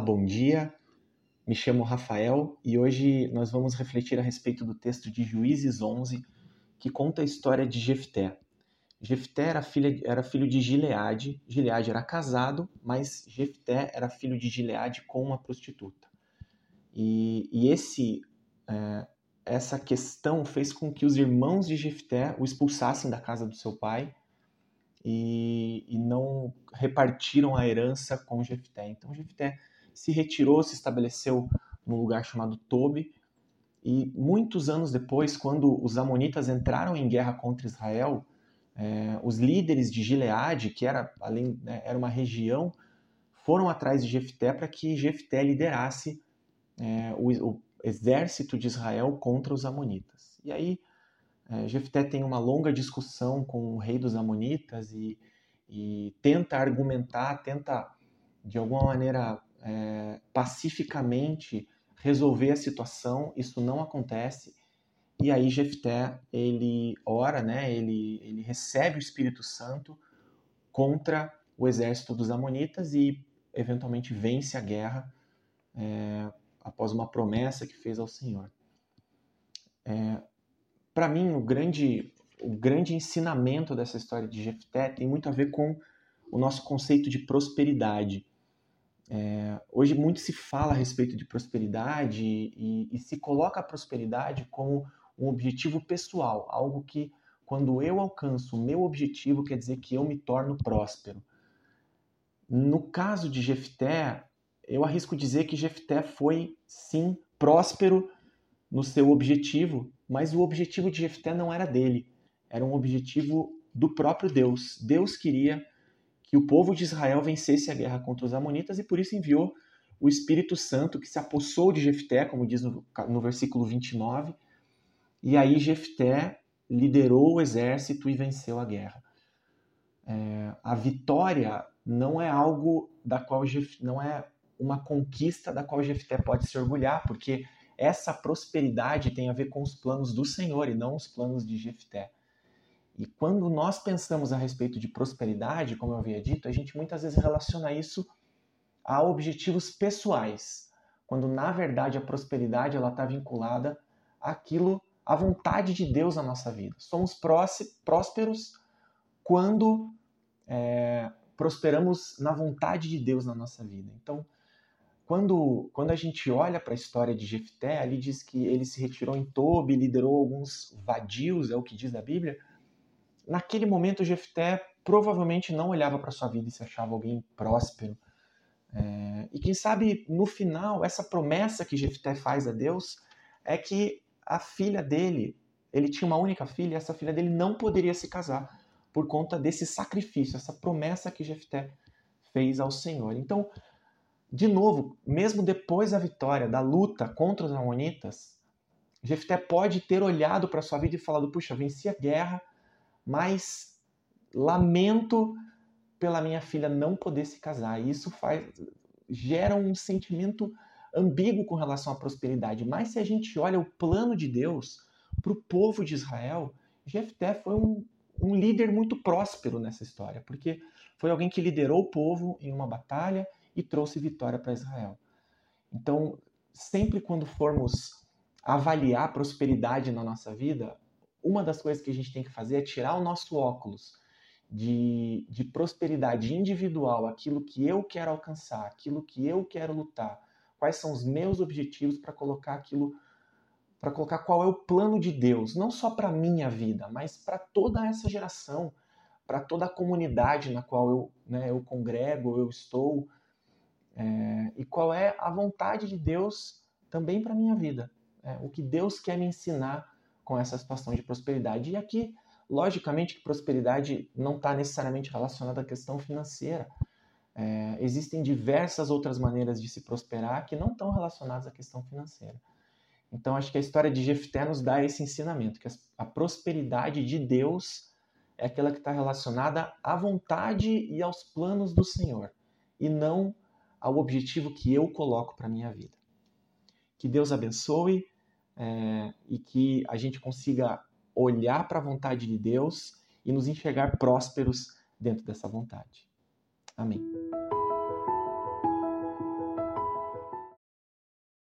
Bom dia. Me chamo Rafael e hoje nós vamos refletir a respeito do texto de Juízes 11, que conta a história de Jefté. Jefté era, filha, era filho de Gileade. Gileade era casado, mas Jefté era filho de Gileade com uma prostituta. E, e esse, é, essa questão fez com que os irmãos de Jefté o expulsassem da casa do seu pai e, e não repartiram a herança com Jefté. Então Jefté se retirou, se estabeleceu num lugar chamado Tobi. E muitos anos depois, quando os amonitas entraram em guerra contra Israel, é, os líderes de Gileade, que era além né, era uma região, foram atrás de Jefté para que Jefté liderasse é, o, o, exército de Israel contra os amonitas. E aí é, Jefté tem uma longa discussão com o rei dos amonitas e, e tenta argumentar, tenta de alguma maneira é, pacificamente resolver a situação, isso não acontece. E aí Jefté, ele ora, né, ele, ele recebe o Espírito Santo contra o exército dos amonitas e eventualmente vence a guerra é, após uma promessa que fez ao Senhor. É, Para mim, o grande, o grande ensinamento dessa história de Jefté tem muito a ver com o nosso conceito de prosperidade. É, hoje muito se fala a respeito de prosperidade e, e, se coloca a prosperidade como um objetivo pessoal, algo que quando eu alcanço o meu objetivo quer dizer que eu me torno próspero. No caso de Jefté, eu arrisco dizer que Jefté foi sim próspero no seu objetivo, mas o objetivo de Jefté não era dele, era um objetivo do próprio Deus. Deus queria que o povo de Israel vencesse a guerra contra os amonitas e por isso enviou o Espírito Santo que se apossou de Jefté, como diz no, no versículo 29, e aí Jefté liderou o exército e venceu a guerra. É, a vitória não é algo da qual Jef, não é uma conquista da qual Jefté pode se orgulhar, porque essa prosperidade tem a ver com os planos do Senhor e não os planos de Jefté. E quando nós pensamos a respeito de prosperidade, como eu havia dito, a gente muitas vezes relaciona isso a objetivos pessoais, quando na verdade a prosperidade ela está vinculada àquilo, à vontade de Deus na nossa vida. Somos prósperos quando é, prosperamos na vontade de Deus na nossa vida. Então, quando, quando a gente olha para a história de Jefté, ali diz que ele se retirou em Tobi, liderou alguns vadios, é o que diz a Bíblia, naquele momento Jefté provavelmente não olhava para sua vida e se achava alguém próspero. É, e quem sabe no final essa promessa que Jefté faz a Deus é que a filha dele, ele tinha uma única filha, e essa filha dele não poderia se casar por conta desse sacrifício, essa promessa que Jefté fez ao Senhor. Então, de novo, mesmo depois da vitória, da luta contra os amonitas, Jefté pode ter olhado para sua vida e falado: puxa, venci a guerra, mas lamento pela minha filha não poder se casar. Isso faz gera um sentimento ambíguo com relação à prosperidade. Mas se a gente olha o plano de Deus para o povo de Israel, Jefté foi um, um líder muito próspero nessa história, porque foi alguém que liderou o povo em uma batalha e trouxe vitória para Israel. Então, sempre quando formos avaliar prosperidade na nossa vida, uma das coisas que a gente tem que fazer é tirar o nosso óculos de, de prosperidade individual, aquilo que eu quero alcançar, aquilo que eu quero lutar, quais são os meus objetivos para colocar aquilo, para colocar qual é o plano de Deus, não só para minha vida, mas para toda essa geração, para toda a comunidade na qual eu, né, eu congrego, eu estou, é, e qual é a vontade de Deus também para minha vida, é, o que Deus quer me ensinar com essa situação de prosperidade. E aqui, logicamente, que prosperidade não está necessariamente relacionada à questão financeira. É, existem diversas outras maneiras de se prosperar que não estão relacionadas à questão financeira. Então, acho que a história de Jefté nos dá esse ensinamento, que a prosperidade de Deus é aquela que está relacionada à vontade e aos planos do Senhor, e não ao objetivo que eu coloco para a minha vida. Que Deus abençoe é, e que a gente consiga olhar para a vontade de Deus e nos enxergar prósperos dentro dessa vontade. Amém.